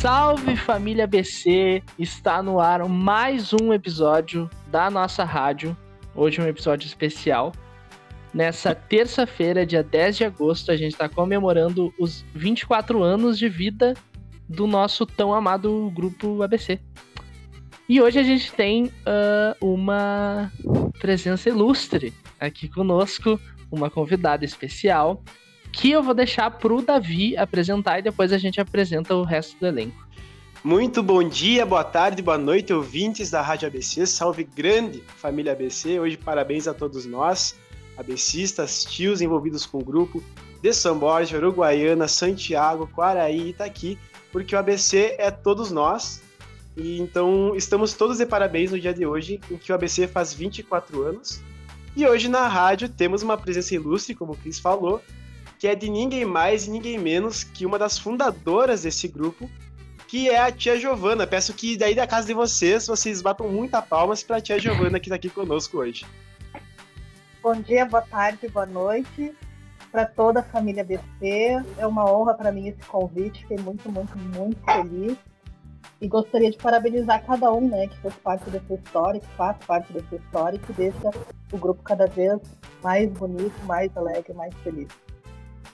Salve família BC! Está no ar mais um episódio da nossa rádio. Hoje é um episódio especial. Nessa terça-feira, dia 10 de agosto, a gente está comemorando os 24 anos de vida do nosso tão amado grupo ABC. E hoje a gente tem uh, uma presença ilustre aqui conosco, uma convidada especial, que eu vou deixar pro Davi apresentar e depois a gente apresenta o resto do elenco. Muito bom dia, boa tarde, boa noite, ouvintes da Rádio ABC. Salve grande família ABC. Hoje parabéns a todos nós, ABCistas, tios envolvidos com o grupo de São Borja, Uruguaiana, Santiago, Quaraí e Itaqui, porque o ABC é todos nós. E então estamos todos de parabéns no dia de hoje, em que o ABC faz 24 anos. E hoje na rádio temos uma presença ilustre, como o Cris falou, que é de ninguém mais e ninguém menos que uma das fundadoras desse grupo, que é a tia Giovana. Peço que daí da casa de vocês, vocês batam muita palmas para a tia Giovana que está aqui conosco hoje. Bom dia, boa tarde, boa noite para toda a família BC. É uma honra para mim esse convite, fiquei muito, muito, muito feliz. E gostaria de parabenizar cada um, né, que fez parte dessa história, que faz parte dessa história e que deixa o grupo cada vez mais bonito, mais alegre, mais feliz.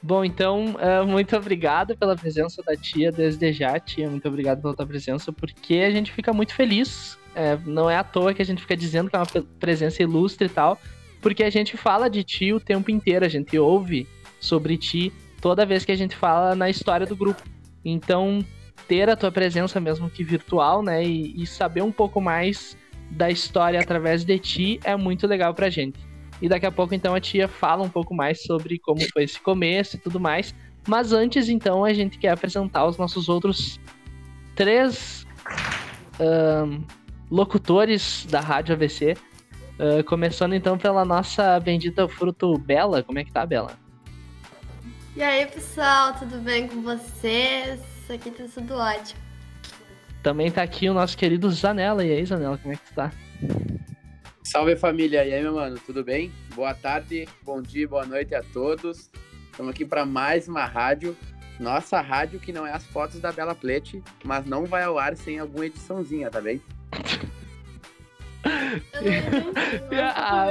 Bom, então, uh, muito obrigado pela presença da tia desde já, tia. Muito obrigado pela tua presença, porque a gente fica muito feliz. É, não é à toa que a gente fica dizendo que é uma presença ilustre e tal, porque a gente fala de ti o tempo inteiro, a gente ouve sobre ti toda vez que a gente fala na história do grupo. Então, ter a tua presença, mesmo que virtual, né, e, e saber um pouco mais da história através de ti é muito legal pra gente. E daqui a pouco, então, a tia fala um pouco mais sobre como foi esse começo e tudo mais. Mas antes, então, a gente quer apresentar os nossos outros três uh, locutores da Rádio AVC. Uh, começando, então, pela nossa bendita Fruto Bela. Como é que tá, Bela? E aí, pessoal, tudo bem com vocês? Aqui tá tudo ótimo. Também tá aqui o nosso querido Zanella. E aí, Zanella, como é que tu tá? Salve família, e aí meu mano, tudo bem? Boa tarde, bom dia, boa noite a todos. Estamos aqui para mais uma rádio, nossa rádio que não é as fotos da Bela Plete, mas não vai ao ar sem alguma ediçãozinha, tá bem? Ah,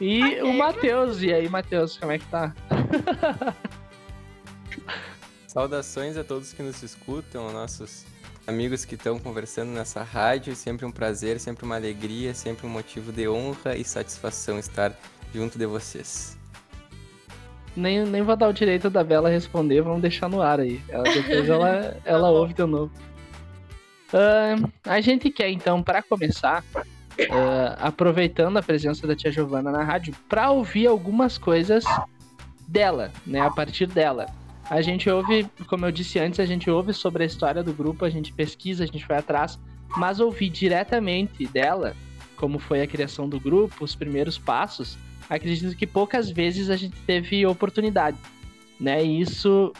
e okay. o Matheus, e aí Matheus, como é que tá? Saudações a todos que nos escutam, nossos amigos que estão conversando nessa rádio. Sempre um prazer, sempre uma alegria, sempre um motivo de honra e satisfação estar junto de vocês. Nem, nem vou dar o direito da Bela responder, vamos deixar no ar aí. Ela, depois ela, ela ouve de novo. Uh, a gente quer então, para começar, uh, aproveitando a presença da tia Giovana na rádio, para ouvir algumas coisas dela, né? A partir dela. A gente ouve, como eu disse antes, a gente ouve sobre a história do grupo, a gente pesquisa, a gente vai atrás, mas ouvir diretamente dela, como foi a criação do grupo, os primeiros passos, acredito que poucas vezes a gente teve oportunidade, né? E isso,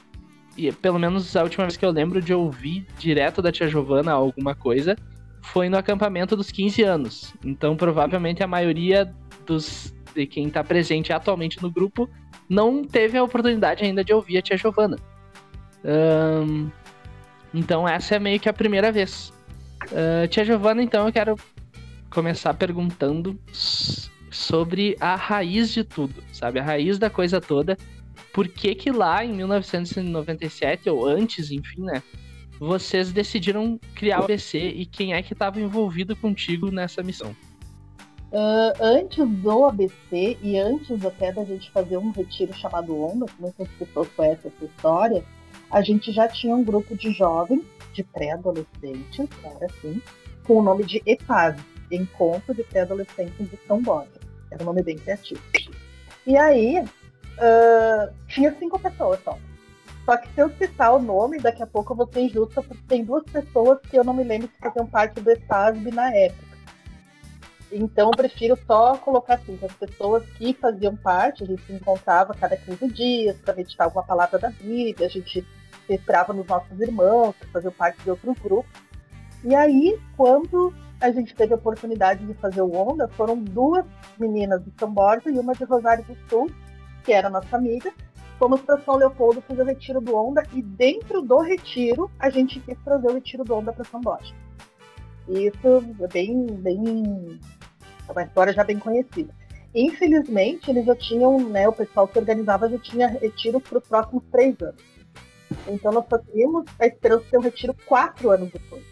e pelo menos a última vez que eu lembro de ouvir direto da tia Giovana alguma coisa, foi no acampamento dos 15 anos. Então, provavelmente a maioria dos de quem está presente atualmente no grupo não teve a oportunidade ainda de ouvir a tia Giovana. Um, então essa é meio que a primeira vez. Uh, tia Giovana, então eu quero começar perguntando sobre a raiz de tudo, sabe? A raiz da coisa toda. Por que que lá em 1997, ou antes, enfim, né? Vocês decidiram criar o BC e quem é que estava envolvido contigo nessa missão? Uh, antes do ABC e antes até da gente fazer um retiro chamado Onda, que muitas pessoas conhecem essa história, a gente já tinha um grupo de jovens, de pré-adolescentes, era assim, com o nome de EPAV, Encontro de Pré-Adolescentes de São Borja. Era um nome bem criativo. E aí, uh, tinha cinco pessoas só. Só que se eu citar o nome, daqui a pouco eu vou ser injusta, porque tem duas pessoas que eu não me lembro que faziam parte do EPAV na época. Então, eu prefiro só colocar assim, as pessoas que faziam parte, a gente se encontrava cada 15 dias para meditar alguma palavra da Bíblia, a gente se esperava nos nossos irmãos, que faziam parte de outros grupos. E aí, quando a gente teve a oportunidade de fazer o Onda, foram duas meninas de São Borja e uma de Rosário do Sul, que era nossa amiga, fomos para São Leopoldo fazer o retiro do Onda e dentro do retiro a gente quis trazer o retiro do Onda para São Borja. Isso é bem, bem, é uma história já bem conhecida. Infelizmente, eles já tinham, né, o pessoal que organizava já tinha retiro para os próximos três anos. Então nós só tínhamos a esperança de ter um retiro quatro anos depois.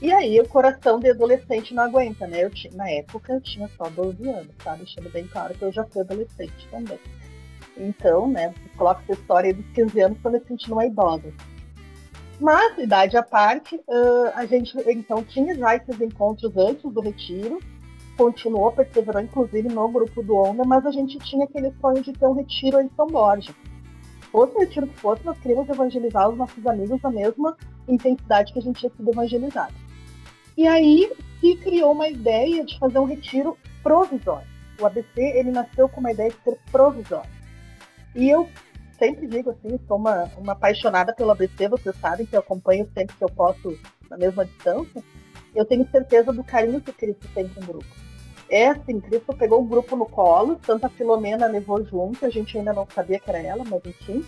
E aí o coração de adolescente não aguenta, né? Eu tinha, na época eu tinha só 12 anos, tá? Deixando bem claro que eu já fui adolescente também. Então, né, coloca essa história dos 15 anos para me sentindo uma idosa. Mas, idade à parte, uh, a gente então tinha já esses encontros antes do retiro, continuou, perseverou inclusive no grupo do Onda, mas a gente tinha aquele sonho de ter um retiro em São Borja. Fosse o retiro que fosse, nós queríamos evangelizar os nossos amigos na mesma intensidade que a gente tinha sido evangelizado. E aí se criou uma ideia de fazer um retiro provisório. O ABC ele nasceu com uma ideia de ser provisório. E eu sempre digo assim, sou uma, uma apaixonada pelo ABC, vocês sabem que eu acompanho sempre que eu posso na mesma distância. Eu tenho certeza do carinho que Cristo tem com o grupo. Assim, Cristo pegou o grupo no colo, Santa Filomena levou junto, a gente ainda não sabia que era ela, mas enfim.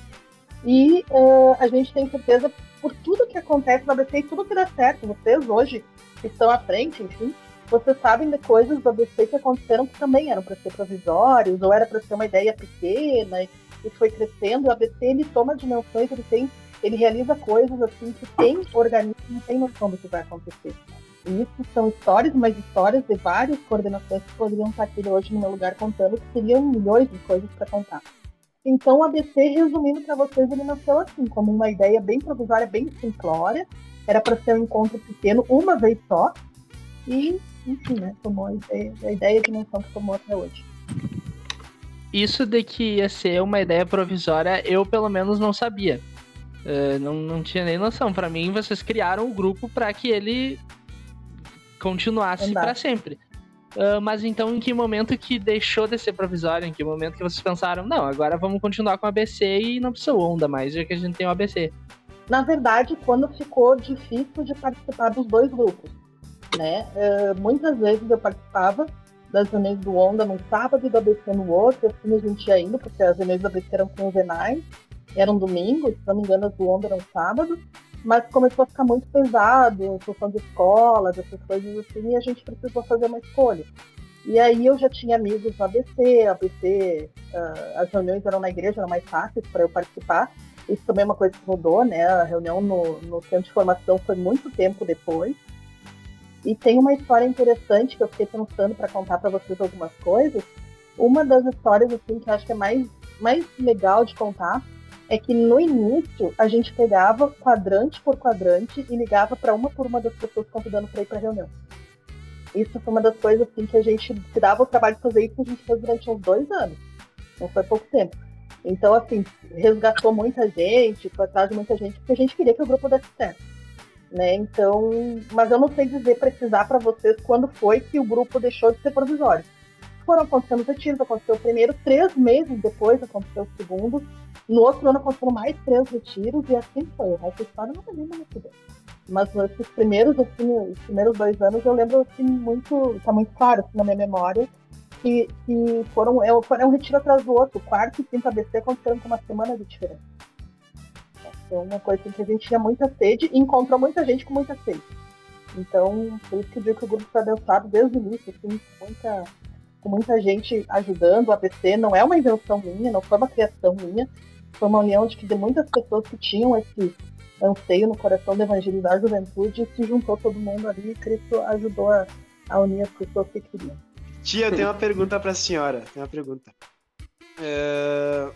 E uh, a gente tem certeza por tudo que acontece no ABC e tudo que dá certo. Vocês hoje que estão à frente, enfim, vocês sabem de coisas do ABC que aconteceram que também eram para ser provisórios, ou era para ser uma ideia pequena, e foi crescendo. O ABC ele toma dimensões, ele tem, ele realiza coisas assim que tem organismo não tem noção do que vai acontecer. Isso são histórias, mas histórias de várias coordenações que poderiam estar aqui hoje no meu lugar contando, que seriam milhões de coisas para contar. Então, o ABC, resumindo para vocês, ele nasceu assim, como uma ideia bem provisória, bem simplória. Era para ser um encontro pequeno, uma vez só. E, enfim, né, tomou a ideia, a ideia de dimensão que tomou até hoje isso de que ia ser uma ideia provisória, eu pelo menos não sabia. Uh, não, não tinha nem noção. Para mim, vocês criaram o grupo para que ele continuasse para sempre. Uh, mas então, em que momento que deixou de ser provisório? Em que momento que vocês pensaram, não, agora vamos continuar com o ABC e não precisa onda mais, já que a gente tem o ABC? Na verdade, quando ficou difícil de participar dos dois grupos, né? Uh, muitas vezes eu participava das reuniões do Onda num sábado e do ABC no outro, assim a gente ia indo, porque as reuniões do ABC eram quinzenais, eram domingos, se não me engano as do Onda eram sábados, mas começou a ficar muito pesado, função de escola, dessas coisas assim, e a gente precisou fazer uma escolha. E aí eu já tinha amigos no ABC, ABC, uh, as reuniões eram na igreja, eram mais fáceis para eu participar. Isso também é uma coisa que mudou, né? A reunião no, no centro de formação foi muito tempo depois. E tem uma história interessante que eu fiquei pensando para contar para vocês algumas coisas. Uma das histórias assim que eu acho que é mais, mais legal de contar é que no início a gente pegava quadrante por quadrante e ligava para uma por uma das pessoas convidando para ir para reunião. Isso foi uma das coisas assim que a gente se dava o trabalho de fazer isso, a gente fez durante uns dois anos. Não foi pouco tempo. Então, assim, resgatou muita gente, foi atrás de muita gente, porque a gente queria que o grupo desse certo né? Então, mas eu não sei dizer, precisar para vocês quando foi que o grupo deixou de ser provisório. Foram acontecendo os retiros, aconteceu o primeiro, três meses depois aconteceu o segundo, no outro ano aconteceram mais três retiros e assim foi. O resto da história não me lembro muito bem. Mas nesses primeiros, assim, os primeiros dois anos eu lembro assim, muito, tá muito claro assim, na minha memória, que, que foram, é, foi um retiro atrás do outro. Quarto e quinto ABC aconteceram com uma semana de diferença. Foi uma coisa que a gente tinha muita sede e encontrou muita gente com muita sede. Então, por isso que eu digo que o grupo foi abençoado desde o início, assim, muita, com muita gente ajudando. O ABC não é uma invenção minha, não foi uma criação minha, foi uma união de, de muitas pessoas que tinham esse anseio no coração de evangelizar a juventude e se juntou todo mundo ali e Cristo ajudou a, a unir as pessoas que queriam. Tia, eu tenho uma pergunta para a senhora. Tem uma pergunta. É...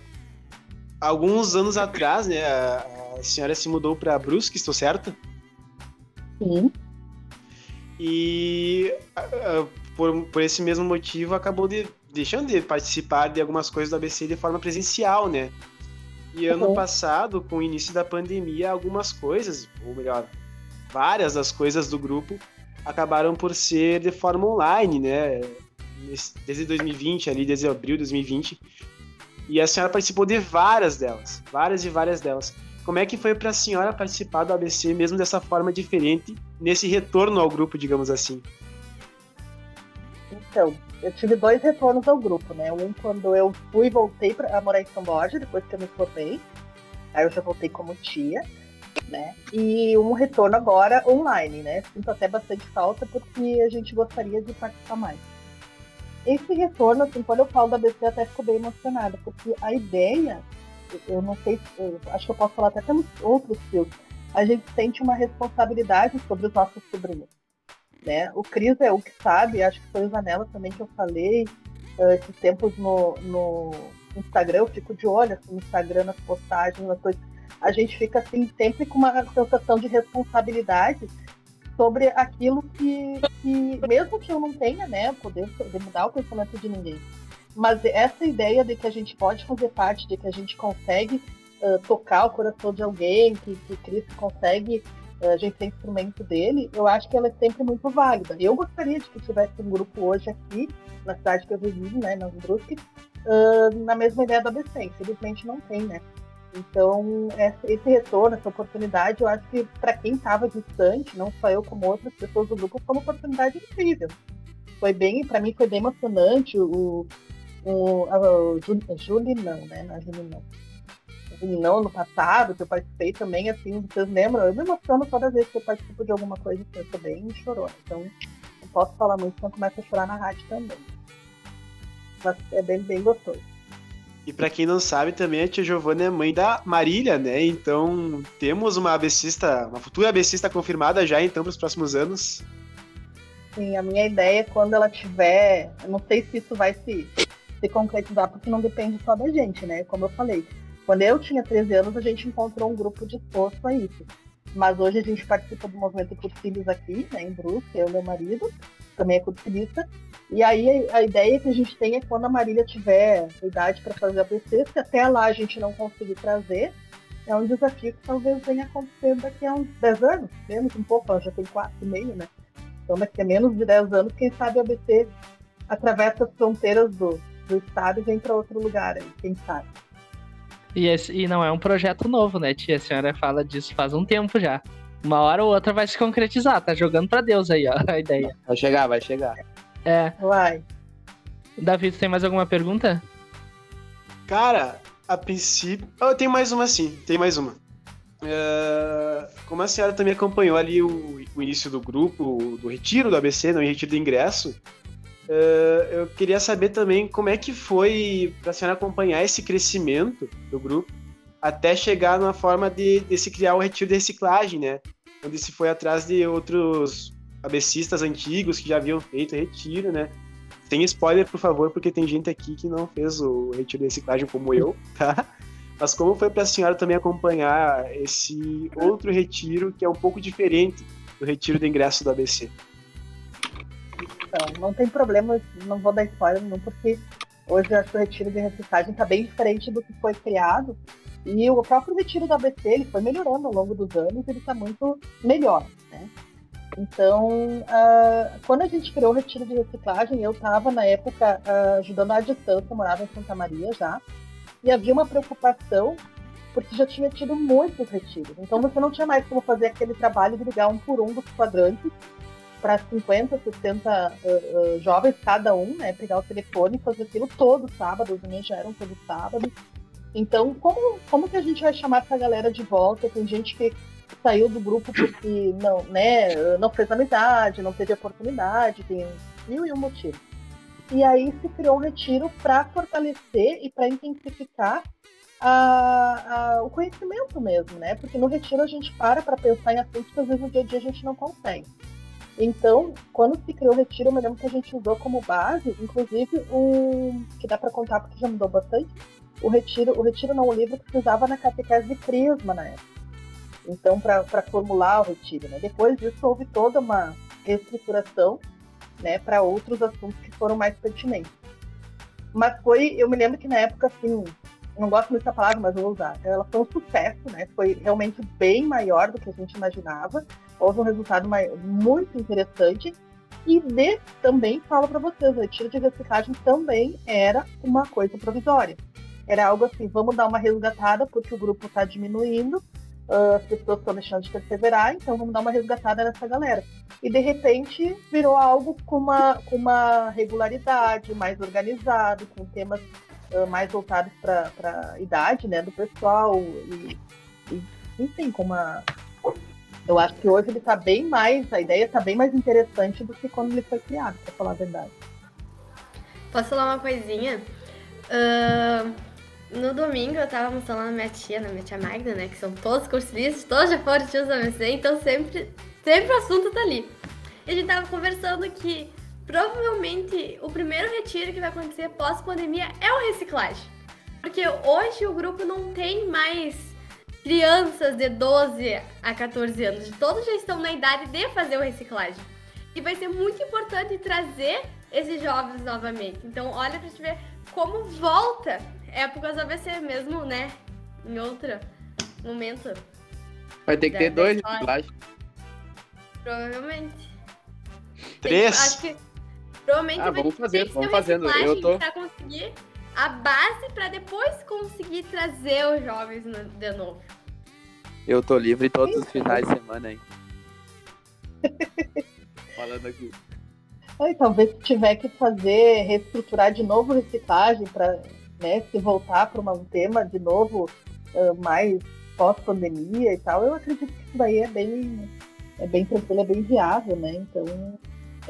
Alguns anos atrás, né, a, a senhora se mudou para Brusque, estou certo? Sim. E uh, por, por esse mesmo motivo acabou de, deixando de participar de algumas coisas do ABC de forma presencial, né? E ano uhum. passado, com o início da pandemia, algumas coisas, ou melhor, várias das coisas do grupo acabaram por ser de forma online, né? Desde 2020, ali, desde abril de 2020. E a senhora participou de várias delas, várias e várias delas. Como é que foi para a senhora participar do ABC, mesmo dessa forma diferente, nesse retorno ao grupo, digamos assim? Então, eu tive dois retornos ao grupo, né? Um quando eu fui e voltei para morar em São Borja, depois que eu me formei. Aí eu já voltei como tia, né? E um retorno agora online, né? Sinto até bastante falta porque a gente gostaria de participar mais. Esse retorno, assim, quando eu falo da BC, até fico bem emocionada, porque a ideia, eu não sei, eu acho que eu posso falar até pelos outros filhos, a gente sente uma responsabilidade sobre os nossos sobrinhos. Né? O Cris é o que sabe, acho que foi o Zanella também que eu falei, uh, esses tempos no, no Instagram, eu fico de olho assim, no Instagram, nas postagens, nas coisas. A gente fica assim, sempre com uma sensação de responsabilidade sobre aquilo que, que mesmo que eu não tenha, né, poder, poder mudar o pensamento de ninguém. Mas essa ideia de que a gente pode fazer parte, de que a gente consegue uh, tocar o coração de alguém, que, que Cristo consegue a gente tem instrumento dele, eu acho que ela é sempre muito válida. Eu gostaria de que tivesse um grupo hoje aqui, na cidade que eu vivi, né, na Brusque, uh, na mesma ideia da ABC. Infelizmente não tem, né? Então, esse retorno, essa oportunidade, eu acho que para quem estava distante, não só eu como outras pessoas do grupo, foi uma oportunidade incrível. Foi bem, para mim foi bem emocionante. O, o, a, o não, né? Júlio não não ano passado, que eu participei também, assim, vocês lembram? Eu me emociono toda vez que eu participo de alguma coisa que eu sou bem chorona. Então, não posso falar muito, senão começo a chorar na rádio também. Mas é bem, bem gostoso. E para quem não sabe, também a tia Giovana é mãe da Marília, né? Então temos uma abecista, uma futura abecista confirmada já então para os próximos anos. Sim, a minha ideia é quando ela tiver, eu não sei se isso vai se, se concretizar, porque não depende só da gente, né? Como eu falei, quando eu tinha 13 anos, a gente encontrou um grupo disposto a isso. Mas hoje a gente participa do movimento Cursilhos aqui, né, em Brusque, eu e meu marido, também é cursilista. E aí a ideia que a gente tem é quando a Marília tiver idade para fazer a BC, se até lá a gente não conseguir trazer, é um desafio que talvez venha acontecer daqui a uns 10 anos, menos um pouco, ela já tem 4,5, né? Então daqui a menos de 10 anos, quem sabe a BC atravessa as fronteiras do, do estado e vem para outro lugar aí, quem sabe. E, esse, e não é um projeto novo, né, tia? A senhora fala disso faz um tempo já. Uma hora ou outra vai se concretizar, tá jogando pra Deus aí, ó, a ideia. Vai chegar, vai chegar. É. Vai. Davi, tem mais alguma pergunta? Cara, a princípio. Oh, tem mais uma sim, tem mais uma. Uh, como a senhora também acompanhou ali o, o, início do grupo, do retiro do ABC, não, o retiro do ingresso, Uh, eu queria saber também como é que foi para a senhora acompanhar esse crescimento do grupo até chegar numa forma de, de se criar o retiro de reciclagem, né? Onde se foi atrás de outros abecistas antigos que já haviam feito retiro, né? Sem spoiler, por favor, porque tem gente aqui que não fez o retiro de reciclagem como eu, tá? Mas como foi para a senhora também acompanhar esse outro retiro que é um pouco diferente do retiro do ingresso do ABC? Então, não tem problema, não vou dar spoiler não, porque hoje o retiro de reciclagem está bem diferente do que foi criado. E o próprio retiro do ABC ele foi melhorando ao longo dos anos, ele está muito melhor, né? Então, uh, quando a gente criou o retiro de reciclagem, eu estava na época uh, ajudando à distância, morava em Santa Maria já, e havia uma preocupação porque já tinha tido muitos retiros. Então você não tinha mais como fazer aquele trabalho de ligar um por um dos quadrantes para 50, 60 uh, uh, jovens cada um, né? Pegar o telefone e fazer aquilo todo sábado, os meus já eram todo sábado. Então, como, como que a gente vai chamar essa galera de volta? Tem gente que saiu do grupo porque não, né, não fez amizade, não teve oportunidade, tem mil e um motivos. E aí se criou um retiro para fortalecer e para intensificar a, a, o conhecimento mesmo, né? Porque no retiro a gente para para pensar em assuntos que às vezes no dia a dia a gente não consegue. Então, quando se criou o Retiro, eu me lembro que a gente usou como base, inclusive, um que dá para contar porque já mudou bastante, o Retiro, o Retiro não, o livro que se usava na catequese de Crisma na época. Então, para formular o Retiro. Né? Depois disso, houve toda uma reestruturação né, para outros assuntos que foram mais pertinentes. Mas foi, eu me lembro que na época, assim, não gosto muito dessa palavra, mas vou usar. Ela foi um sucesso, né? Foi realmente bem maior do que a gente imaginava. Houve um resultado muito interessante. E de, também falo para vocês, o retiro de reciclagem também era uma coisa provisória. Era algo assim, vamos dar uma resgatada porque o grupo está diminuindo. uh, as pessoas estão deixando de perseverar, então vamos dar uma resgatada nessa galera. E de repente virou algo com uma, com uma regularidade, mais organizado, com temas uh, mais voltados para a idade né, do pessoal. E, e, enfim, com uma. Eu acho que hoje ele está bem mais, a ideia está bem mais interessante do que quando ele foi criado, para falar a verdade. Posso falar uma coisinha? Uh, no domingo eu tava mostrando na minha tia, na minha tia Magda, né? Que são todos cursilistas, todos já foram tios da MC, então sempre, sempre o assunto tá ali. E a gente tava conversando que provavelmente o primeiro retiro que vai acontecer pós-pandemia é o reciclagem. Porque hoje o grupo não tem mais crianças de 12 a 14 anos. Todos já estão na idade de fazer o reciclagem. E vai ser muito importante trazer esses jovens novamente. Então, olha pra te ver como volta épocas ABC mesmo, né? Em outro momento. Vai ter que ter dois reciclagens. Provavelmente. Três? Tem, acho que provavelmente ah, vai vamos fazer, vamos fazendo. Eu tô pra conseguir a base para depois conseguir trazer os jovens de novo. Eu tô livre todos os finais de semana aí. Falando aqui. Aí, talvez tiver que fazer, reestruturar de novo reciclagem para né, se voltar para um tema de novo uh, mais pós-pandemia e tal, eu acredito que isso daí é bem, é bem tranquilo, é bem viável, né? Então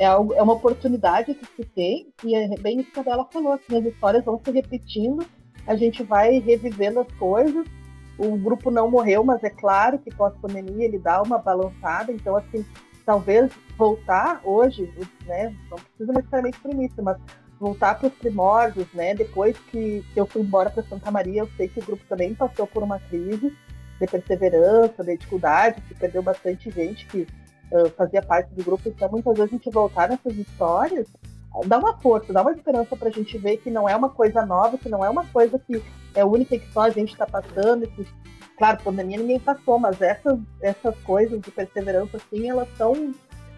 é, algo, é uma oportunidade que se tem e é bem isso que a Bela falou, assim, as histórias vão se repetindo, a gente vai revivendo as coisas, o grupo não morreu, mas é claro que pós-pandemia ele dá uma balançada, então assim, talvez voltar hoje, né, não precisa necessariamente para início, mas voltar para os primórdios, né? Depois que, que eu fui embora para Santa Maria, eu sei que o grupo também passou por uma crise de perseverança, de dificuldade, que perdeu bastante gente que fazia parte do grupo. Então, muitas vezes a gente voltar nessas histórias dá uma força, dá uma esperança para a gente ver que não é uma coisa nova, que não é uma coisa que é única e que só a gente está passando. Que, claro, pandemia ninguém passou, mas essas, essas coisas de perseverança, assim, elas são,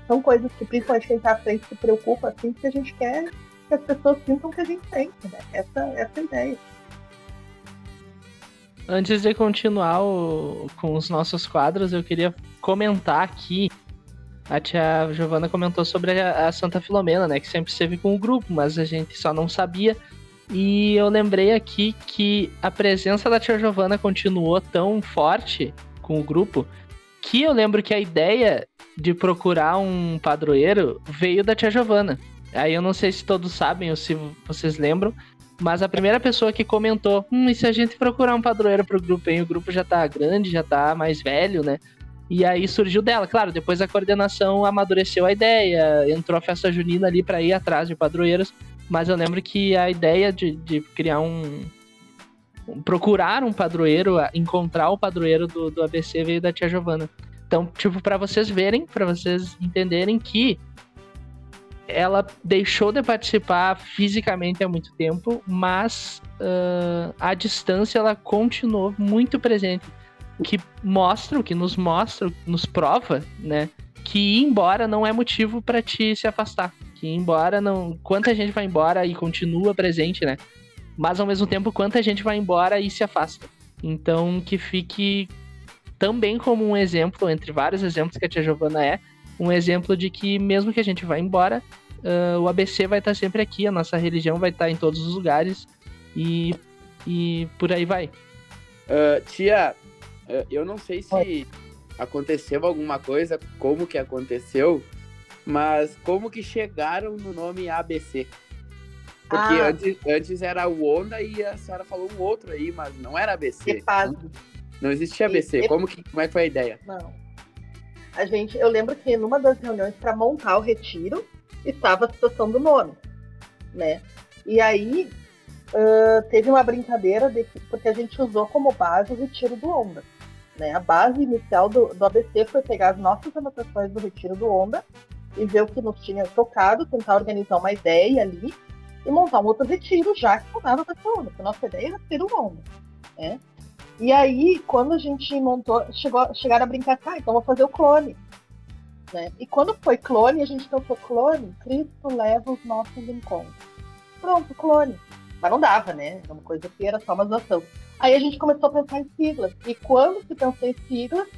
são coisas que principalmente quem está à frente se preocupa, assim, que a gente quer que as pessoas sintam que a gente sente, né? Essa, essa é ideia. Antes de continuar o, com os nossos quadros, eu queria comentar aqui. A tia Giovana comentou sobre a, a Santa Filomena, né? Que sempre esteve com o grupo, mas a gente só não sabia. E eu lembrei aqui que a presença da tia Giovana continuou tão forte com o grupo que eu lembro que a ideia de procurar um padroeiro veio da tia Giovana. Aí eu não sei se todos sabem ou se vocês lembram, mas a primeira pessoa que comentou, hum, e se a gente procurar um padroeiro pro grupo, hein? O grupo já tá grande, já tá mais velho, né? E aí surgiu dela. Claro, depois a coordenação amadureceu a ideia, entrou a festa junina ali para ir atrás de padroeiros, mas eu lembro que a ideia de, de criar um, procurar um padroeiro, encontrar o padroeiro do, do ABC veio da tia Giovana. Então, tipo, para vocês verem, para vocês entenderem que ela deixou de participar fisicamente há muito tempo, mas uh, a distância ela continuou muito presente, que mostra, o que nos mostra, nos prova, né, que ir embora não é motivo para te se afastar, que ir embora não, quanta gente vai embora e continua presente, né, mas ao mesmo tempo quanta gente vai embora e se afasta. Então que fique também como um exemplo entre vários exemplos que a tia Giovana é, um exemplo de que mesmo que a gente vá embora, uh, o ABC vai estar sempre aqui, a nossa religião vai estar em todos os lugares e, e por aí vai. Uh, tia, eu não sei se aconteceu alguma coisa, como que aconteceu, mas como que chegaram no nome ABC? Porque ah. antes, antes era o Onda e a senhora falou um outro aí, mas não era ABC. Não, não existia ABC. Como, que, como é que foi a ideia? Não. A gente, eu lembro que numa das reuniões para montar o retiro, estava a situação do nome, né? E aí uh, teve uma brincadeira de, porque a gente usou como base o retiro do Onda. Né? A base inicial do, do ABC foi pegar as nossas anotações do retiro do Onda e ver o que nos tinha tocado, tentar organizar uma ideia ali e montar um outro retiro, já que com essa onda, porque a nossa ideia era ter o Onda. Né? E aí, quando a gente montou, chegou, chegaram a brincar, tá, então vou fazer o clone. Né? E quando foi clone, a gente pensou, clone, Cristo leva os nossos encontros. Pronto, clone. Mas não dava, né? Era uma coisa que era só uma zoação. Aí a gente começou a pensar em siglas. E quando se pensou em siglas,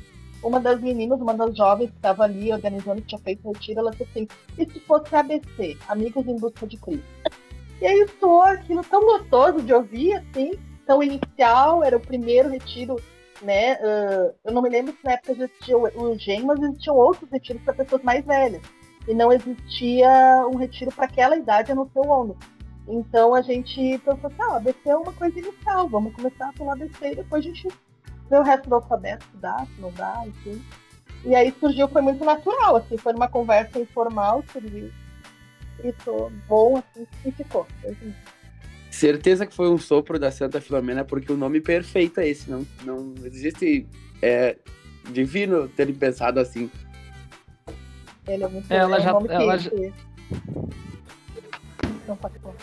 uma das meninas, uma das jovens que estava ali organizando, que tinha feito o retiro, ela disse assim: e se fosse ABC, Amigos em Busca de Cristo? E aí soou aquilo tão gostoso de ouvir, assim, tão inicial, era o primeiro retiro, né? Uh, eu não me lembro se na época existia o, o GEM, mas existiam outros retiros para pessoas mais velhas. E não existia um retiro para aquela idade, a não ser o ONU. Então a gente pensou assim, ah, ABC é uma coisa inicial, vamos começar pelo ABC e depois a gente vê o resto do alfabeto, se dá, se não dá, enfim. E aí surgiu, foi muito natural, assim, foi uma conversa informal, surgiu. Isso bom, assim, e ficou. Certeza que foi um sopro da Santa Filomena, porque o nome perfeito é esse, não, não existe. É divino terem pensado assim. Ele é muito Ela um já- ela que- Não pode falar.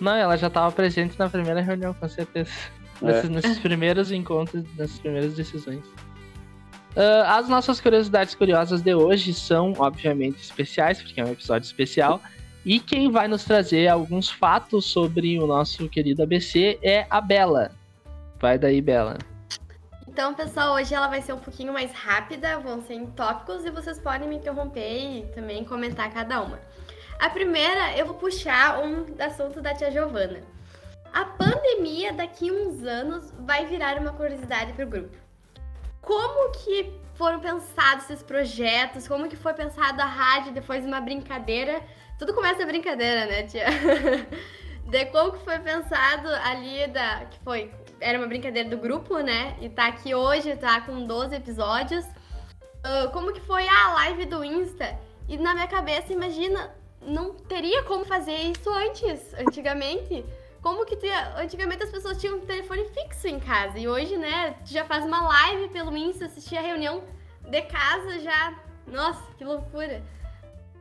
Não, ela já estava presente na primeira reunião, com certeza. É. Nesses, nesses primeiros encontros, nessas primeiras decisões. Ah, as nossas curiosidades curiosas de hoje são, obviamente, especiais, porque é um episódio especial. E quem vai nos trazer alguns fatos sobre o nosso querido ABC é a Bela. Vai daí, Bela. Então, pessoal, hoje ela vai ser um pouquinho mais rápida, vão ser em tópicos e vocês podem me interromper e também comentar cada uma. A primeira, eu vou puxar um assunto da tia Giovana. A pandemia daqui a uns anos vai virar uma curiosidade para o grupo. Como que foram pensados esses projetos? Como que foi pensado a rádio depois de uma brincadeira? Tudo começa a brincadeira, né, tia? De como que foi pensado ali da que foi era uma brincadeira do grupo, né? E tá aqui hoje, tá com 12 episódios. Ah, como que foi a live do Insta? E na minha cabeça, imagina, não teria como fazer isso antes, antigamente. Como que tinha, antigamente as pessoas tinham um telefone fixo em casa e hoje, né, tu já faz uma live pelo Insta, assistir a reunião de casa já. Nossa, que loucura.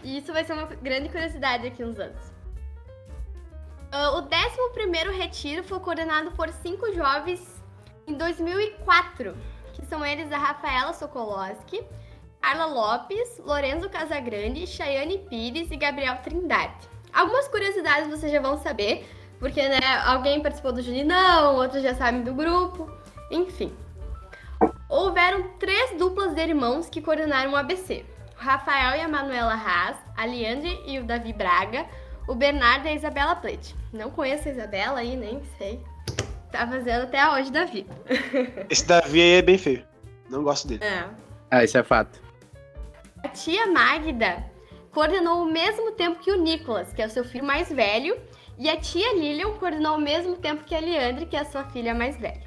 E isso vai ser uma grande curiosidade daqui uns anos. Ah, o 11º retiro foi coordenado por cinco jovens em 2004, que são eles a Rafaela Sokolowski, Carla Lopes, Lorenzo Casagrande, Chayane Pires e Gabriel Trindade. Algumas curiosidades vocês já vão saber, porque né, alguém participou do Julinão, outros já sabem do grupo, enfim. Houveram três duplas de irmãos que coordenaram o ABC. O Rafael e a Manuela Haas, a Leandre e o Davi Braga, o Bernardo e a Isabela Plate. Não conheço a Isabela aí, nem sei. Tá fazendo até hoje Davi. Esse Davi aí é bem feio. Não gosto dele. É. Ah, isso é fato. A tia Magda coordenou ao mesmo tempo que o Nicolas, que é o seu filho mais velho, e a tia Lilian coordenou ao mesmo tempo que a Leandre, que é a sua filha mais velha.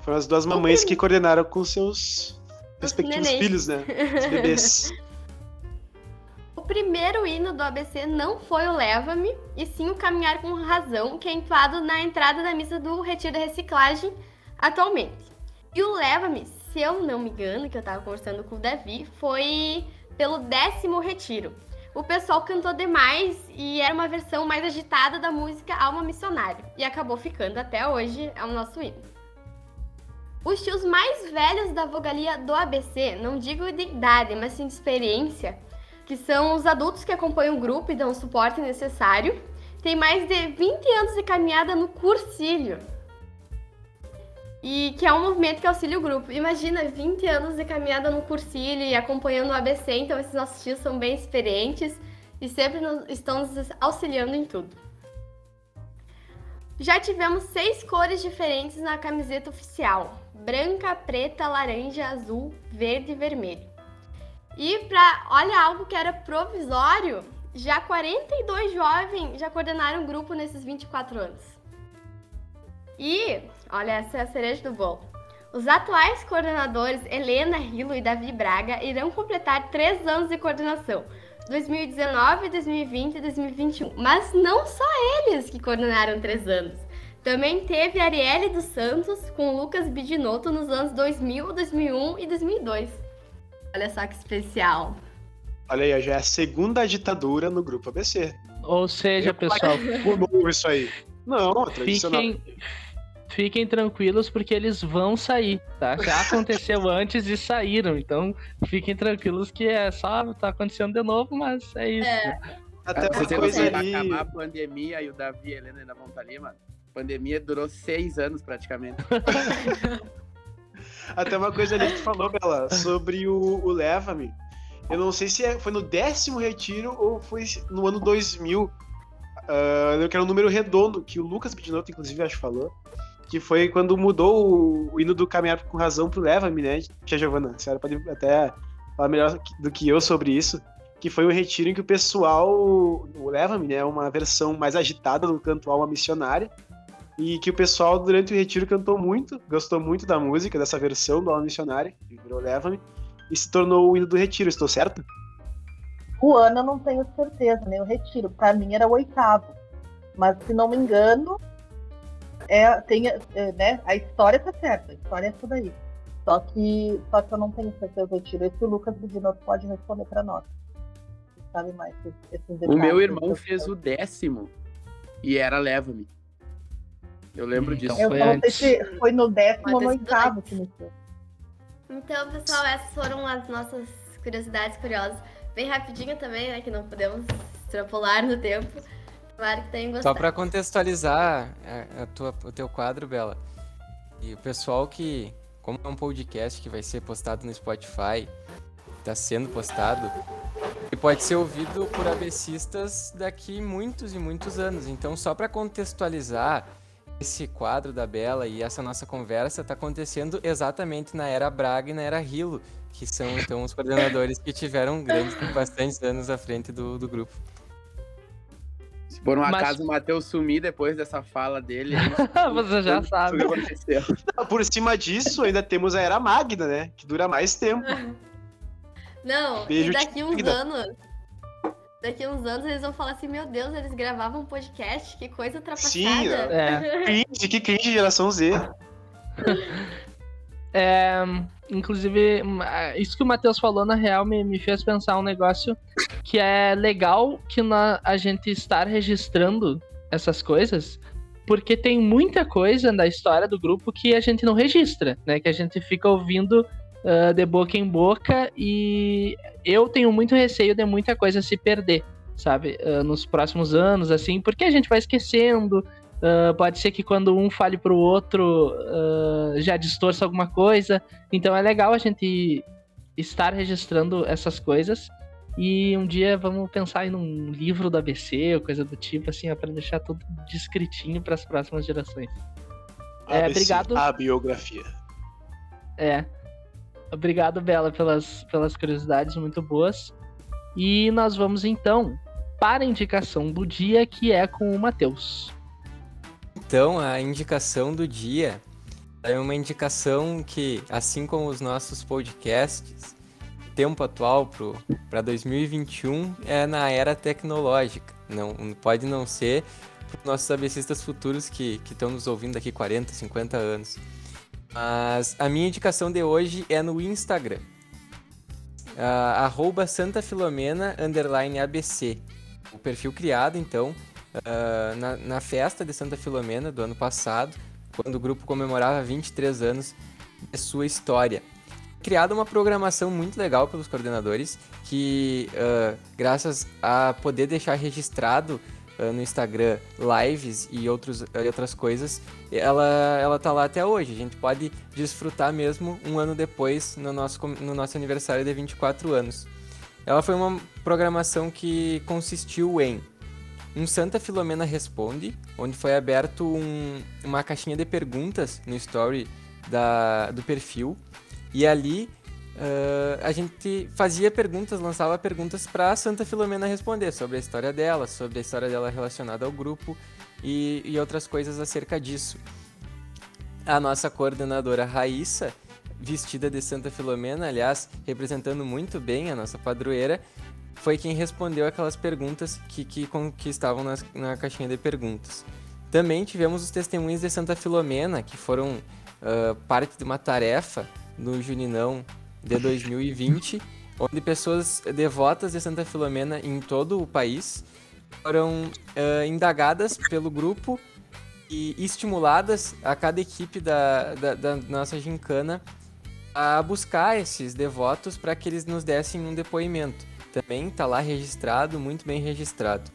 Foram as duas mamães que coordenaram com seus respectivos neném. filhos, né? Os bebês. O primeiro hino do ABC não foi o Leva-me, e sim o Caminhar com Razão, que é entoado na entrada da missa do Retiro da Reciclagem atualmente. E o Leva-me, se eu não me engano, que eu tava conversando com o Davi, foi pelo décimo retiro. O pessoal cantou demais e era uma versão mais agitada da música Alma Missionário. E acabou ficando até hoje, é o nosso hino. Os tios mais velhos da vogalia do ABC, não digo de idade, mas sim de experiência, que são os adultos que acompanham o grupo e dão o suporte necessário, tem mais de 20 anos de caminhada no cursilho. E que é um movimento que auxilia o grupo. Imagina, 20 anos de caminhada no cursilho e acompanhando o ABC, então esses nossos tios são bem experientes e sempre nos- estão nos auxiliando em tudo. Já tivemos seis cores diferentes na camiseta oficial: branca, preta, laranja, azul, verde e vermelho. E pra, olha, algo que era provisório, já 42 jovens já coordenaram o grupo nesses 24 anos. E, olha, essa é a cereja do bolo. Os atuais coordenadores Helena Rilo e Davi Braga irão completar três anos de coordenação. 2019, 2020 e 2021. Mas não só eles que coordenaram três anos. Também teve a Arielle dos Santos com o Lucas Bidinotto nos anos 2000, 2001 e 2002. Olha só que especial. Olha aí, já é a segunda ditadura no grupo ABC. Ou seja, Eu- pessoal, Por novo isso aí. Não, tradicional. fiquem, fiquem tranquilos porque eles vão sair, tá? Já aconteceu antes e saíram, então fiquem tranquilos que é só tá acontecendo de novo, mas é isso. Até Você uma coisa ali. acabar a pandemia e o Davi e a Helena ainda vão estar ali, mano? A pandemia durou seis anos praticamente. Até uma coisa ali que tu falou, Bela, sobre o, o Leva-me. Eu não sei se é- foi no décimo retiro ou foi no ano 2000. Ah, eu lembro que era um número redondo, que o Lucas Bidinotto, inclusive, acho que falou. Que foi quando mudou o, o hino do Caminhar com Razão pro Leva-me, né? Tia Giovana, a senhora pode até falar melhor do que eu sobre isso. Que foi um retiro em que o pessoal. O Leva-me, né? Uma versão mais agitada do canto Alma Missionária. E que o pessoal, durante o retiro, cantou muito, gostou muito da música, dessa versão do Alma Missionária, que virou Leva-me, e se tornou o hino do retiro, estou certo? O ano eu não tenho certeza, nem o retiro. Pra mim era o oitavo. Mas se não me engano, é, tem, é, né, a história tá certa, a história é essa daí. Só que, só que eu não tenho certeza do retiro. Esse o Lucas Budinotto pode responder pra nós. Sabe mais esses, esses O meu irmão fez o décimo e era Leva-me. Eu lembro Hum, disso. então Eu não sei se foi no décimo ou no oitavo que iniciou. Então, pessoal, essas foram as nossas curiosidades curiosas. Bem rapidinho também, né? Que não podemos extrapolar no tempo. Claro que Só gostado. para contextualizar a, a tua, o teu quadro, Bela. E o pessoal que, como é um podcast que vai ser postado no Spotify, está sendo postado, e pode ser ouvido por abecistas daqui muitos e muitos anos. Então, só para contextualizar, esse quadro da Bela e essa nossa conversa está acontecendo exatamente na era Braga e na era Rilo, que são então os coordenadores que tiveram grandes, bastantes anos à frente do, do grupo. Por um Mas- acaso o Matheus sumir depois dessa fala dele, Você já sabe. que aconteceu. Por cima disso, ainda temos a Era Magna, né? Que dura mais tempo. Não, Beijo, e daqui uns Magda. anos. Daqui uns anos eles vão falar assim, meu Deus, eles gravavam um podcast, que coisa ultrapassada. Sim, É. Cringe, que cringe geração Z. É, inclusive, hum, isso que o Matheus falou, na real, me, me fez pensar um negócio que é legal que na- a gente estar registrando essas coisas, porque tem muita coisa da história do grupo que a gente não registra, né? Que a gente fica ouvindo ah, de boca em boca e eu tenho muito receio de muita coisa se perder, sabe? Ah, nos próximos anos, assim, porque a gente vai esquecendo, Uh, pode ser que quando um fale pro outro uh, já distorça alguma coisa. Então é legal a gente estar registrando essas coisas. E um dia vamos pensar em um livro do ABC ou coisa do tipo, assim, ó, pra deixar tudo descritinho para as próximas gerações. É, ABC, obrigado. A biografia. É. Obrigado, Bela, pelas, pelas curiosidades muito boas. E nós vamos então para a indicação do dia, que é com o Matheus. Então, a indicação do dia é uma indicação que, assim como os nossos podcasts, tempo atual para 2021 é na era tecnológica. Não pode não ser para os nossos abecistas futuros que estão nos ouvindo daqui 40, 50 anos. Mas a minha indicação de hoje é no Instagram. Ah, arroba Santa Filomena underline ABC. O perfil criado, então, ah, na, na festa de Santa Filomena do ano passado, quando o grupo comemorava 23 anos de sua história. Criada uma programação muito legal pelos coordenadores, que ah, graças a poder deixar registrado ah, no Instagram lives e outros, outras coisas, ela, ela tá lá até hoje. A gente pode desfrutar mesmo um ano depois, no nosso, no nosso aniversário de 24 anos. Ela foi uma programação que consistiu em um Santa Filomena Responde, onde foi aberto um- uma caixinha de perguntas no story da, do perfil. E ali ah, a gente fazia perguntas, lançava perguntas para Santa Filomena responder sobre a história dela, sobre a história dela relacionada ao grupo e, e outras coisas acerca disso. A nossa coordenadora Raíssa, vestida de Santa Filomena, aliás, representando muito bem a nossa padroeira, foi quem respondeu aquelas perguntas que, que, que estavam nas- na caixinha de perguntas. Também tivemos os testemunhos de Santa Filomena, que foram ah, parte de uma tarefa no Juninão de 2020, onde pessoas devotas de Santa Filomena em todo o país foram ah, indagadas pelo grupo e estimuladas a cada equipe da, da, da nossa gincana a buscar esses devotos para que eles nos dessem um depoimento. Também está lá registrado, muito bem registrado.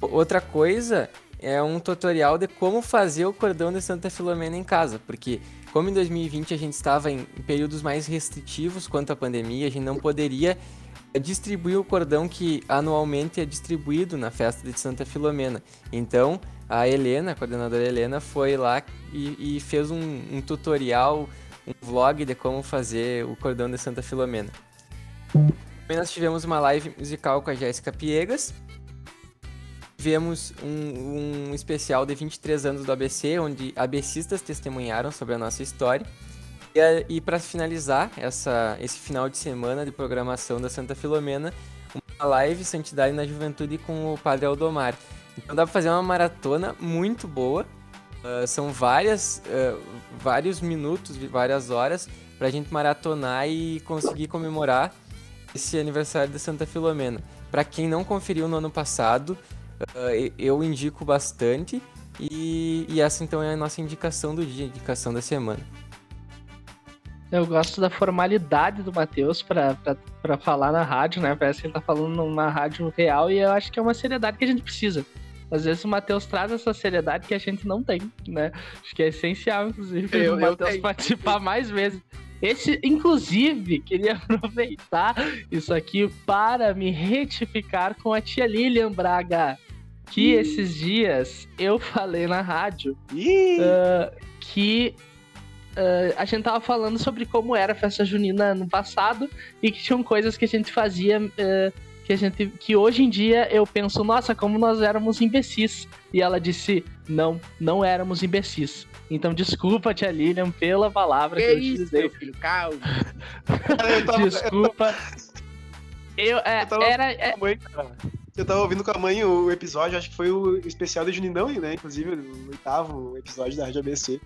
Outra coisa é um tutorial de como fazer o cordão de Santa Filomena em casa, porque como em 2020 a gente estava em períodos mais restritivos quanto à pandemia, a gente não poderia distribuir o cordão que anualmente é distribuído na festa de Santa Filomena. Então, a Helena, a coordenadora Helena, foi lá e, e fez um, um, tutorial, um vlog de como fazer o cordão de Santa Filomena. Também nós tivemos uma live musical com a Jéssica Piegas. Tivemos um, um especial de 23 anos do ABC, onde ABCistas testemunharam sobre a nossa história. E, e para finalizar essa, esse final de semana de programação da Santa Filomena, uma live Santidade na Juventude com o Padre Aldomar. Então dá para fazer uma maratona muito boa. Uh, são várias, uh, vários minutos, várias horas para a gente maratonar e conseguir comemorar esse aniversário da Santa Filomena. Para quem não conferiu no ano passado, uh, eu indico bastante. E, e essa então é a nossa indicação do dia, indicação da semana. Eu gosto da formalidade do Matheus pra falar na rádio, né? Parece que ele tá falando numa rádio real e eu acho que é uma seriedade que a gente precisa. Às vezes o Matheus traz essa seriedade que a gente não tem, né? Acho que é essencial, inclusive, eu, o Matheus participar mais vezes. Esse, inclusive, queria aproveitar isso aqui para me retificar com a tia Lilian Braga. Que esses dias eu falei na rádio uh, que uh, a gente tava falando sobre como era a festa junina no passado e que tinham coisas que a gente fazia uh, que a gente que hoje em dia eu penso, nossa, como nós éramos imbecis. E ela disse, não, não éramos imbecis. Então desculpa, tia Lilian, pela palavra que, que eu isso, utilizei. Meu filho, calma. desculpa. Eu, é, Eu tava era, é, mãe. Eu tava ouvindo com a mãe o episódio, acho que foi o especial de Juninão, né? Inclusive, o oitavo episódio da Rádio ABC.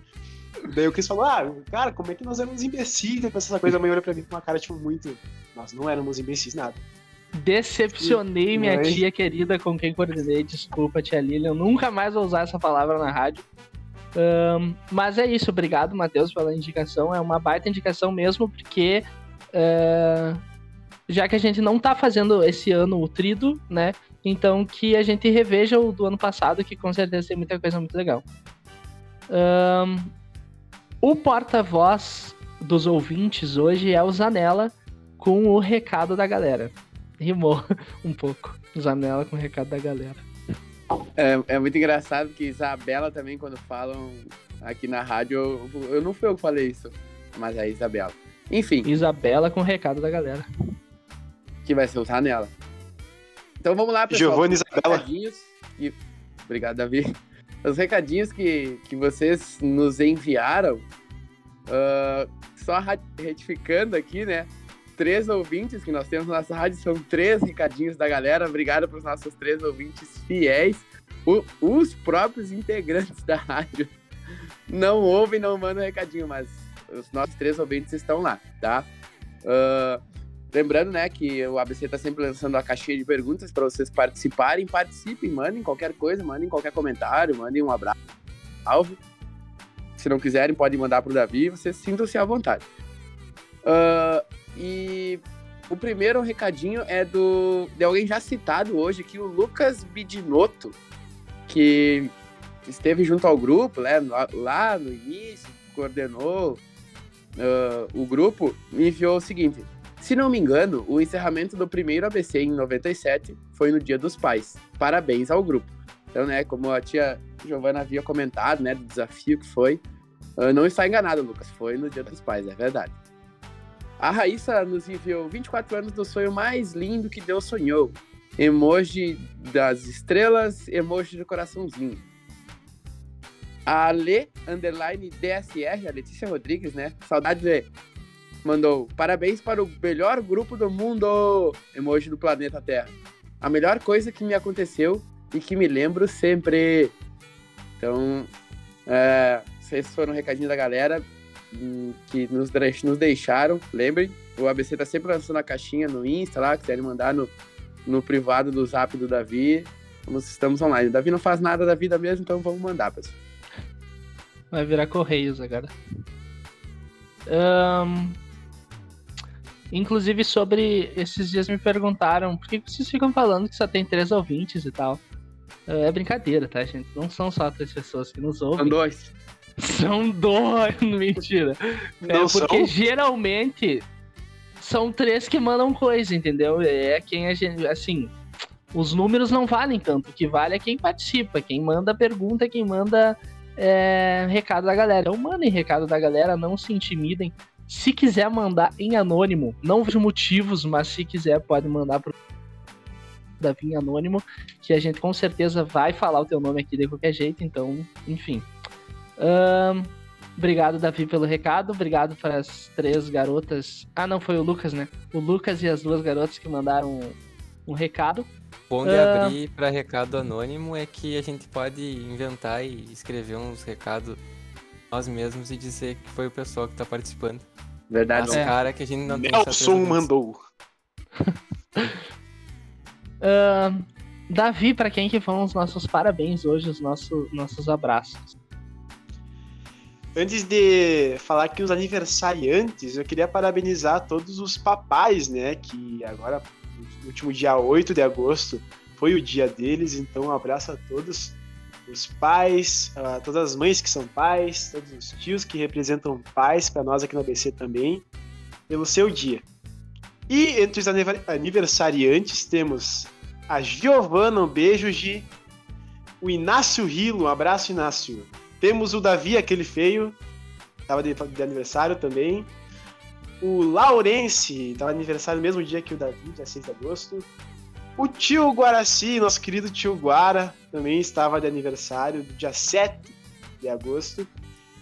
Daí o Chris falou, ah, cara, como é que nós éramos imbecis? Depois essa coisa, a mãe olha pra mim com uma cara, tipo, muito... Nós não éramos imbecis, nada. Decepcionei minha Mãe. tia querida com quem coordenei. Desculpa, tia Lilian. Eu nunca mais vou usar essa palavra na rádio. Ahn, mas é isso. Obrigado, Matheus, pela indicação. É uma baita indicação mesmo, porque é, já que a gente não tá fazendo esse ano o trido, né? Então que a gente reveja o do ano passado, que com certeza tem muita coisa muito legal. Ahn, o porta-voz dos ouvintes hoje é o Zanella com o recado da galera. Rimou um pouco. Zanella com o recado da galera. É, é muito engraçado que Isabela também, quando falam aqui na rádio, eu, eu não fui eu que falei isso, mas é a Isabela. Enfim, Isabela com o recado da galera. que vai ser usar nela. Então vamos lá, pessoal. Giovanni Os Isabela. recadinhos que- Obrigado, Davi. Os recadinhos que, que vocês nos enviaram, ah, só retificando aqui, né? Três ouvintes que nós temos na nossa rádio, são três recadinhos da galera. Obrigado para os nossos três ouvintes fiéis. O- os próprios integrantes da rádio não ouvem, não mandam recadinho, mas os nossos três ouvintes estão lá, tá? Ah, Lembrando, né, que o ABC tá sempre lançando a caixinha de perguntas para vocês participarem. Participem, mandem qualquer coisa, mandem qualquer comentário, mandem um abraço. Salve. Se não quiserem, podem mandar pro Davi, vocês sintam-se à vontade. Ah, e o primeiro recadinho é do de alguém já citado hoje aqui, o Lucas Bidinotto, que esteve junto ao grupo, né, lá, no início, coordenou ah, o grupo, me enviou o seguinte: se não me engano, o encerramento do primeiro ABC em 97 foi no Dia dos Pais. Parabéns ao grupo. Então, né, como a tia Giovana havia comentado, né, do desafio que foi, ah, não está enganado, Lucas, foi no Dia dos Pais, é verdade. A Raíssa nos enviou 24 anos do sonho mais lindo que Deus sonhou. Emoji das estrelas, emoji de coraçãozinho. A Lê, underline DSR, a Letícia Rodrigues, né? Saudade, Lê. Mandou, parabéns para o melhor grupo do mundo! Emoji do planeta Terra. A melhor coisa que me aconteceu e que me lembro sempre. Então, é, esses foram o recadinho da galera que nos, nos deixaram. Lembrem, o ABC tá sempre lançando a caixinha no Insta lá, quiserem mandar no, no privado do zap do Davi. Vamos, estamos online. O Davi não faz nada da vida mesmo, então vamos mandar, pessoal. Vai virar Correios agora. Ahn, inclusive, sobre esses dias me perguntaram por que vocês ficam falando que só tem três ouvintes e tal. É brincadeira, tá, gente? Não são só três pessoas que nos São ouvem. dois. São dois, mentira. É Não porque são? geralmente são três que mandam coisa, entendeu? É quem a gente, assim, os números não valem tanto. O que vale é quem participa, quem manda pergunta, quem manda é, recado da galera. Então mandem recado da galera, não se intimidem. Se quiser mandar em anônimo, não vejo motivos, mas se quiser pode mandar pro Davi em anônimo, que a gente com certeza vai falar o teu nome aqui de qualquer jeito, então, enfim. Ahn, obrigado, Davi, pelo recado. Obrigado para as três garotas. Ah, não, foi o Lucas, né? O Lucas e as duas garotas que mandaram um, um recado. Bom de abrir para recado anônimo é que a gente pode inventar e escrever uns recados nós mesmos e dizer que foi o pessoal que tá participando. Verdade. As É. cara que a gente não Nelson mandou. Ahn, Davi, para quem que vão os nossos parabéns hoje, os nossos, nossos abraços. Antes de falar aqui os aniversariantes, eu queria parabenizar todos os papais, né? Que agora, no último dia 8 de agosto, foi o dia deles. Então, um abraço a todos os pais, a todas as mães que são pais, todos os tios que representam pais para nós aqui no ABC também, pelo seu dia. E entre os aniver- aniversariantes temos a Giovana, um beijo, Gi. O Inácio Rilo, um abraço, Inácio. Temos o Davi, aquele feio, tava de, de aniversário também. O Laurence, tava de aniversário no mesmo dia que o Davi, dia 6 de agosto. O tio Guaraci, nosso querido tio Guara, também estava de aniversário, dia 7 de agosto.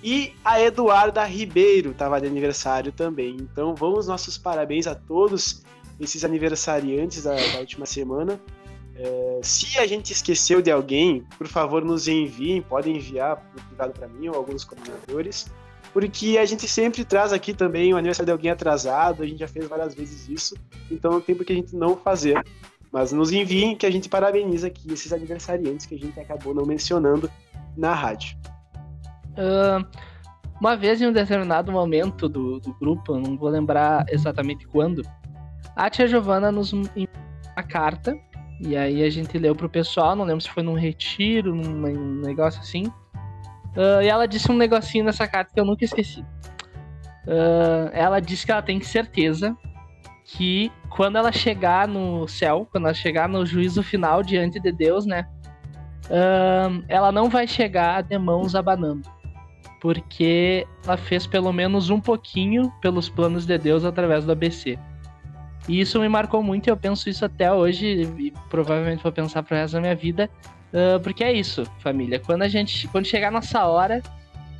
E a Eduarda Ribeiro estava de aniversário também. Então vamos nossos parabéns a todos esses aniversariantes da, da última semana. É, se a gente esqueceu de alguém, por favor nos enviem, podem enviar privado para mim ou alguns coordenadores, porque a gente sempre traz aqui também o aniversário de alguém atrasado, a gente já fez várias vezes isso, então não tem por que a gente não fazer. Mas nos enviem que a gente parabeniza aqui esses aniversariantes que a gente acabou não mencionando na rádio. Ahn, uma vez em um determinado momento do, do grupo, não vou lembrar exatamente quando, a tia Giovana nos enviou uma carta, e aí a gente leu pro pessoal, não lembro se foi num retiro, num, negócio assim. Ah, e ela disse um negocinho nessa carta que eu nunca esqueci. Ah, ela disse que ela tem certeza que quando ela chegar no céu, quando ela chegar no juízo final diante de Deus, né? ahn, ela não vai chegar de mãos abanando porque ela fez pelo menos um pouquinho pelos planos de Deus através do ABC. E isso me marcou muito e eu penso isso até hoje e provavelmente vou pensar pro resto da minha vida, ah, porque é isso, família. Quando a gente, quando chegar a nossa hora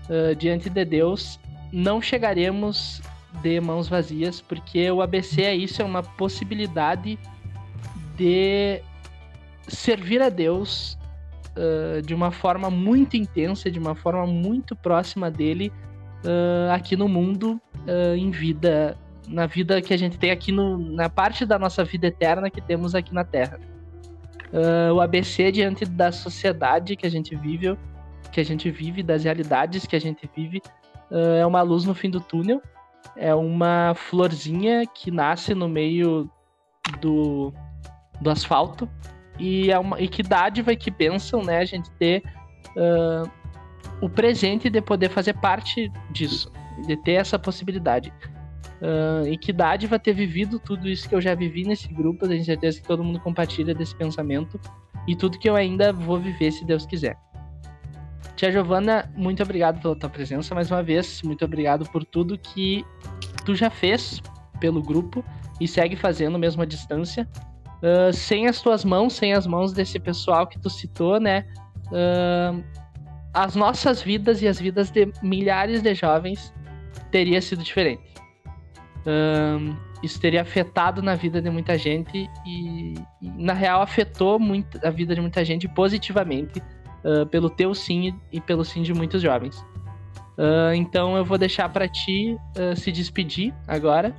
ah, diante de Deus, não chegaremos de mãos vazias, porque o ABC é isso, é uma possibilidade de servir a Deus uh, de uma forma muito intensa, de uma forma muito próxima dele uh, aqui no mundo, uh, em vida, na vida que a gente tem aqui no, na parte da nossa vida eterna que temos aqui na Terra. Uh, o ABC diante da sociedade que a gente vive, que a gente vive, das realidades que a gente vive, uh, é uma luz no fim do túnel, é uma florzinha que nasce no meio do, do asfalto e, é uma, e que dádiva e que bênção, né, a gente ter uh, o presente de poder fazer parte disso, de ter essa possibilidade. Uh, e que dádiva ter vivido tudo isso que eu já vivi nesse grupo, tenho certeza que todo mundo compartilha desse pensamento e tudo que eu ainda vou viver, se Deus quiser. Tia Giovana, muito obrigado pela tua presença mais uma vez, muito obrigado por tudo que tu já fez pelo grupo e segue fazendo mesmo à distância. Uh, sem as tuas mãos, sem as mãos desse pessoal que tu citou, né? Uh, as nossas vidas e as vidas de milhares de jovens teria sido diferente. Uh, isso teria afetado na vida de muita gente e, e na real afetou muito a vida de muita gente positivamente pelo teu sim e pelo sim de muitos jovens. então eu vou deixar para ti se despedir agora.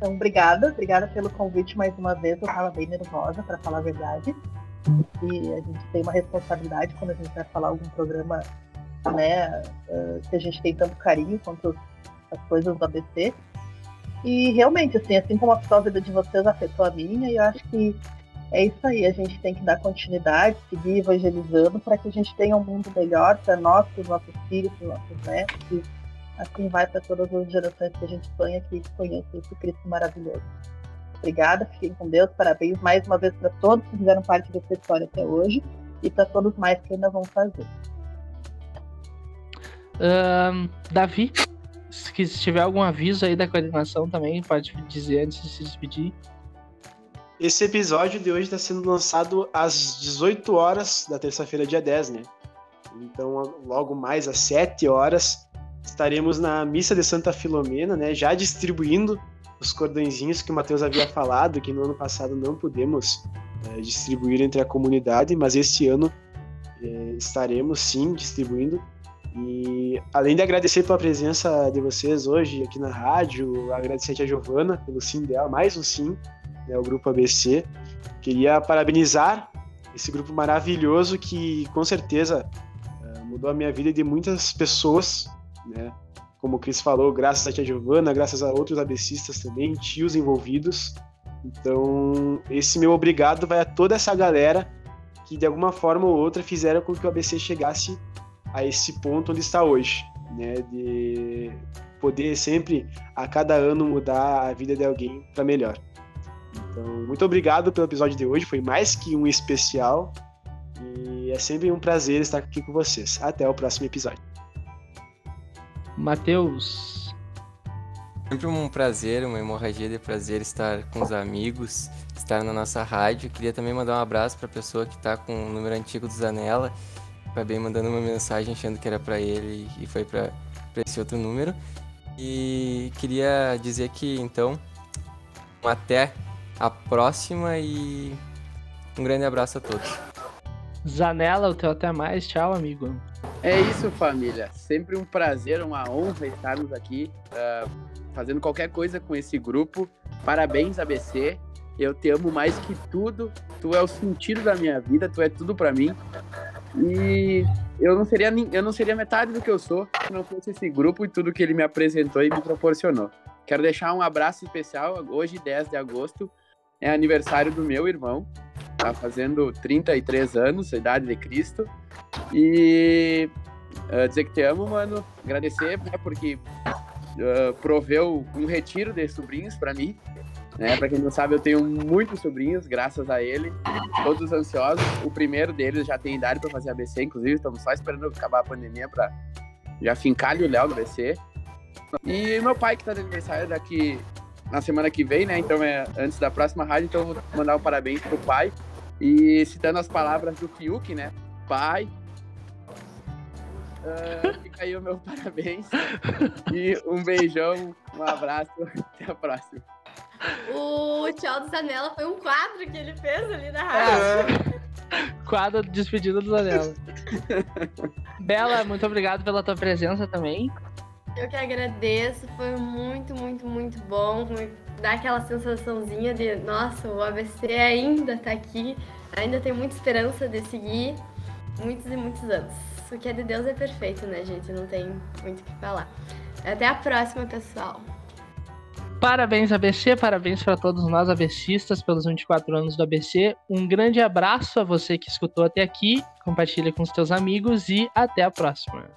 Então, obrigada, obrigada pelo convite mais uma vez. Eu estava bem nervosa, para falar a verdade. E a gente tem uma responsabilidade quando a gente vai falar algum programa, né, uh, que a gente tem tanto carinho quanto as coisas do ABC. E realmente, assim, assim como a vida de vocês afetou a minha, e eu acho que é isso aí, a gente tem que dar continuidade, seguir evangelizando para que a gente tenha um mundo melhor para nós, para os nossos filhos, para os nossos netos, assim vai para todas as gerações que a gente sonha que conheça esse Cristo maravilhoso. Obrigada, fiquem com Deus, parabéns mais uma vez para todos que fizeram parte dessa história até hoje e para todos mais que ainda vão fazer. Um, Davi, se tiver algum aviso aí da coordenação também, pode dizer antes de se despedir. Esse episódio de hoje está sendo lançado às 18 horas da terça-feira, dia 10, né? Então, logo mais às 7 horas, estaremos na Missa de Santa Filomena, né? Já distribuindo os cordõezinhos que o Matheus havia falado, que no ano passado não pudemos é, distribuir entre a comunidade, mas este ano é, estaremos sim distribuindo. E além de agradecer pela presença de vocês hoje aqui na rádio, agradecer a Giovana pelo sim dela, mais um sim né, o Grupo ABC. Queria parabenizar esse grupo maravilhoso que, com certeza, eh, mudou a minha vida e de muitas pessoas, né? Como o Cris falou, graças a tia Giovana, graças a outros ABCistas também, tios envolvidos. Então, esse meu obrigado vai a toda essa galera que, de alguma forma ou outra, fizeram com que o ABC chegasse a esse ponto onde está hoje, né? De poder sempre, a cada ano, mudar a vida de alguém para melhor. Então, muito obrigado pelo episódio de hoje, foi mais que um especial. E é sempre um prazer estar aqui com vocês. Até o próximo episódio. Matheus. Sempre um prazer, uma hemorragia de prazer estar com os amigos, estar na nossa rádio. Queria também mandar um abraço para a pessoa que está com o número antigo do Zanella. Acabei mandando uma mensagem achando que era para ele e foi para esse outro número. E queria dizer que então, até a próxima e um grande abraço a todos. Zanella, o teu até mais. Tchau, amigo. É isso, família. Sempre um prazer, uma honra estarmos aqui uh, fazendo qualquer coisa com esse grupo. Parabéns, ABC. Eu te amo mais que tudo. Tu é o sentido da minha vida, tu é tudo para mim. E eu não seria eu não seria metade do que eu sou se não fosse esse grupo e tudo que ele me apresentou e me proporcionou. Quero deixar um abraço especial hoje, 10 de agosto, é aniversário do meu irmão, tá fazendo 33 anos, a idade de Cristo. E uh, dizer que te amo, mano, agradecer, né, porque uh, proveu um retiro de sobrinhos para mim. Né? Para quem não sabe, eu tenho muitos sobrinhos, graças a ele, todos ansiosos. O primeiro deles já tem idade para fazer ABC, inclusive, estamos só esperando acabar a pandemia para já fincar o Léo no ABC. E meu pai, que está de aniversário daqui na semana que vem, né? Então é antes da próxima rádio, então eu vou mandar um parabéns pro pai. E citando as palavras do Fiuk, né? Pai. Uh, fica aí o meu parabéns. E um beijão, um abraço, até a próxima. O tchau do Zanella foi um quadro que ele fez ali na rádio. É. Quadro de despedida do Zanella. Bela, muito obrigado pela tua presença também. Eu que agradeço, foi muito, muito, muito bom. Dá aquela sensaçãozinha de, nossa, o ABC ainda tá aqui, ainda tem muita esperança de seguir muitos e muitos anos. O que é de Deus é perfeito, né, gente? Não tem muito o que falar. Até a próxima, pessoal. Parabéns, ABC, parabéns para todos nós ABCistas pelos 24 anos do ABC. Um grande abraço a você que escutou até aqui, compartilha com os amigos e até a próxima.